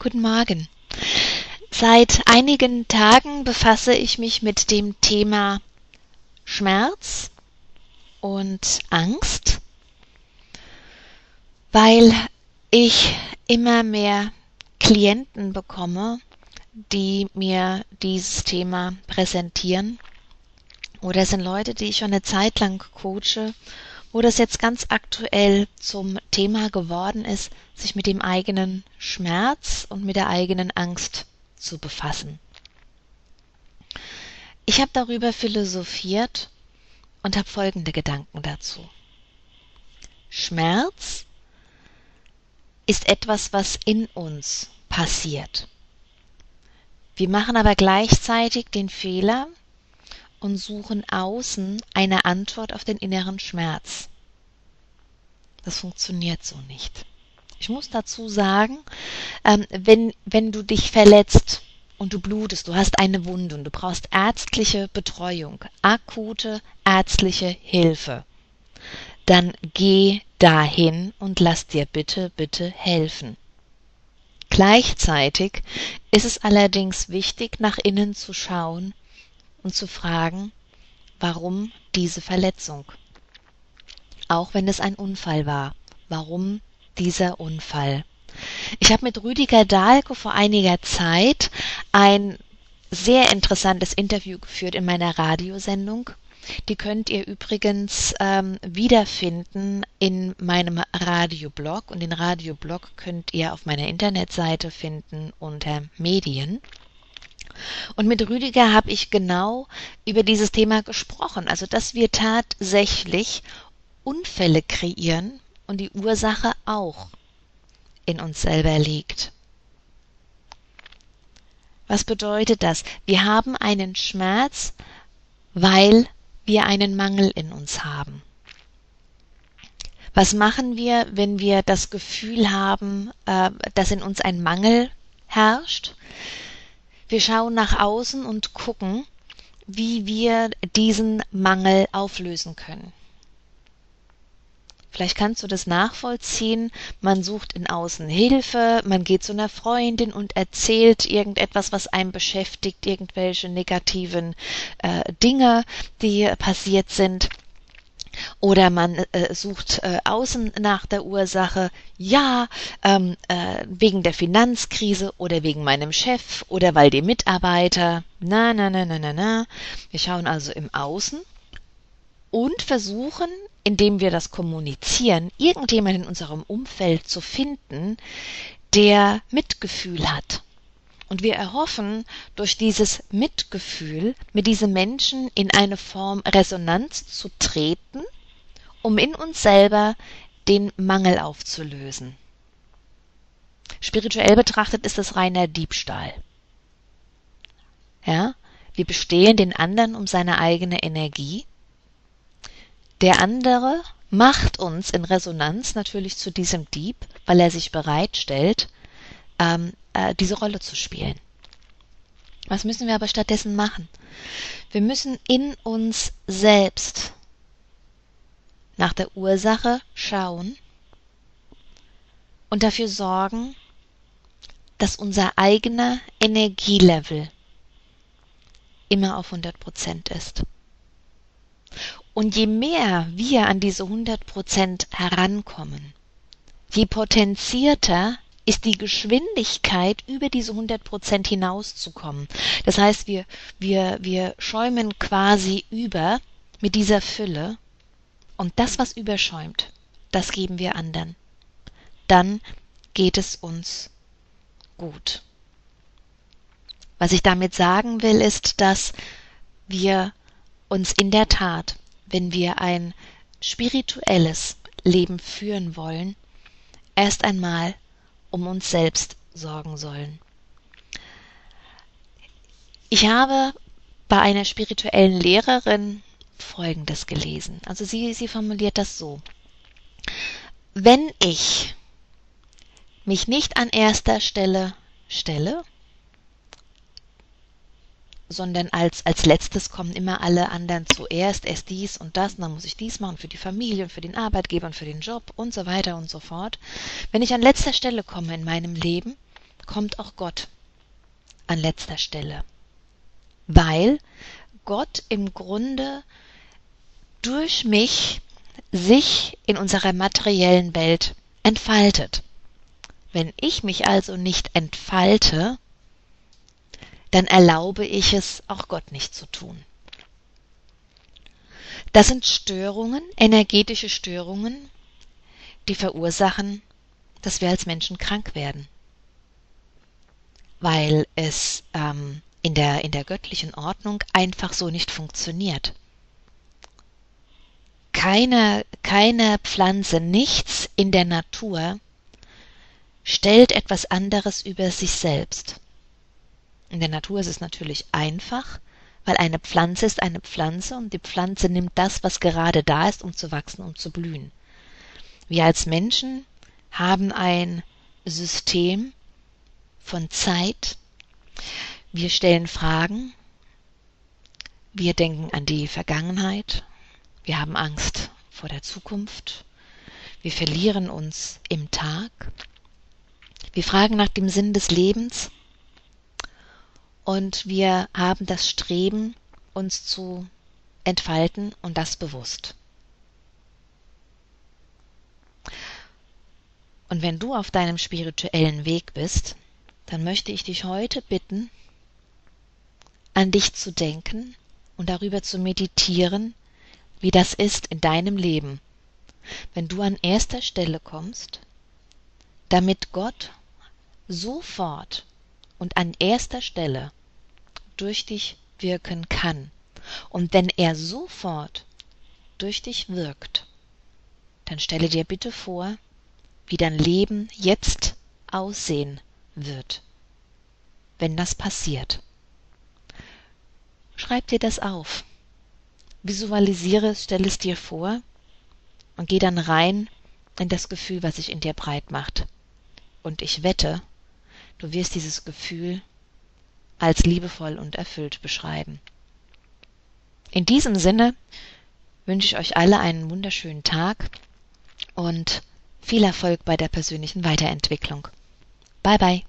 Guten Morgen. Seit einigen Tagen befasse ich mich mit dem Thema Schmerz und Angst, weil ich immer mehr Klienten bekomme, die mir dieses Thema präsentieren. Oder es sind Leute, die ich schon eine Zeit lang coache, wo das jetzt ganz aktuell zum Thema geworden ist, sich mit dem eigenen Schmerz und mit der eigenen Angst zu befassen. Ich habe darüber philosophiert und habe folgende Gedanken dazu. Schmerz ist etwas, was in uns passiert. Wir machen aber gleichzeitig den Fehler und suchen außen eine Antwort auf den inneren Schmerz. Das funktioniert so nicht. Ich muss dazu sagen, ähm, wenn, wenn du dich verletzt und du blutest, du hast eine Wunde und du brauchst ärztliche Betreuung, akute ärztliche Hilfe, dann geh dahin und lass dir bitte, bitte helfen. Gleichzeitig ist es allerdings wichtig, nach innen zu schauen und zu fragen, warum diese Verletzung? Auch wenn es ein Unfall war, warum dieser Unfall? Ich habe mit Rüdiger Dahlke vor einiger Zeit ein sehr interessantes Interview geführt in meiner Radiosendung. Die könnt ihr übrigens ähm, wiederfinden in meinem Radioblog und den Radioblog könnt ihr auf meiner Internetseite finden unter Medien. Und mit Rüdiger habe ich genau über dieses Thema gesprochen, also dass wir tatsächlich Unfälle kreieren und die Ursache auch in uns selber liegt. Was bedeutet das? Wir haben einen Schmerz, weil wir einen Mangel in uns haben. Was machen wir, wenn wir das Gefühl haben, äh, dass in uns ein Mangel herrscht? Wir schauen nach außen und gucken, wie wir diesen Mangel auflösen können. Vielleicht kannst du das nachvollziehen. Man sucht in Außen Hilfe, man geht zu einer Freundin und erzählt irgendetwas, was einem beschäftigt, irgendwelche negativen äh, Dinge, die passiert sind. Oder man äh, sucht äh, außen nach der Ursache, ja, ähm, äh, wegen der Finanzkrise oder wegen meinem Chef oder weil die Mitarbeiter. Na, na, na, na, na, na. Wir schauen also im Außen und versuchen, indem wir das kommunizieren, irgendjemanden in unserem Umfeld zu finden, der Mitgefühl hat. Und wir erhoffen, durch dieses Mitgefühl mit diesem Menschen in eine Form Resonanz zu treten, um in uns selber den Mangel aufzulösen. Spirituell betrachtet ist es reiner Diebstahl. Ja, wir bestehlen den anderen um seine eigene Energie der andere macht uns in Resonanz natürlich zu diesem Dieb, weil er sich bereitstellt, ähm, äh, diese Rolle zu spielen. Was müssen wir aber stattdessen machen? Wir müssen in uns selbst nach der Ursache schauen und dafür sorgen, dass unser eigener Energielevel immer auf 100 Prozent ist. Und je mehr wir an diese 100 Prozent herankommen, je potenzierter ist die Geschwindigkeit, über diese 100 Prozent hinauszukommen. Das heißt, wir, wir, wir schäumen quasi über mit dieser Fülle und das, was überschäumt, das geben wir anderen. Dann geht es uns gut. Was ich damit sagen will, ist, dass wir uns in der Tat wenn wir ein spirituelles Leben führen wollen, erst einmal um uns selbst sorgen sollen. Ich habe bei einer spirituellen Lehrerin Folgendes gelesen. Also sie, sie formuliert das so. Wenn ich mich nicht an erster Stelle stelle, sondern als, als letztes kommen immer alle anderen zuerst, erst dies und das, und dann muss ich dies machen für die Familie und für den Arbeitgeber und für den Job und so weiter und so fort. Wenn ich an letzter Stelle komme in meinem Leben, kommt auch Gott an letzter Stelle, weil Gott im Grunde durch mich sich in unserer materiellen Welt entfaltet. Wenn ich mich also nicht entfalte, dann erlaube ich es auch Gott nicht zu tun. Das sind Störungen, energetische Störungen, die verursachen, dass wir als Menschen krank werden. Weil es ähm, in, der, in der göttlichen Ordnung einfach so nicht funktioniert. Keine, keine Pflanze, nichts in der Natur stellt etwas anderes über sich selbst. In der Natur ist es natürlich einfach, weil eine Pflanze ist eine Pflanze und die Pflanze nimmt das, was gerade da ist, um zu wachsen, um zu blühen. Wir als Menschen haben ein System von Zeit. Wir stellen Fragen. Wir denken an die Vergangenheit. Wir haben Angst vor der Zukunft. Wir verlieren uns im Tag. Wir fragen nach dem Sinn des Lebens und wir haben das Streben, uns zu entfalten und das bewusst. Und wenn du auf deinem spirituellen Weg bist, dann möchte ich dich heute bitten, an dich zu denken und darüber zu meditieren, wie das ist in deinem Leben, wenn du an erster Stelle kommst, damit Gott sofort und an erster Stelle durch dich wirken kann. Und wenn er sofort durch dich wirkt, dann stelle dir bitte vor, wie dein Leben jetzt aussehen wird, wenn das passiert. Schreib dir das auf. Visualisiere es, stell es dir vor und geh dann rein in das Gefühl, was sich in dir breit macht. Und ich wette, Du wirst dieses Gefühl als liebevoll und erfüllt beschreiben. In diesem Sinne wünsche ich euch alle einen wunderschönen Tag und viel Erfolg bei der persönlichen Weiterentwicklung. Bye bye.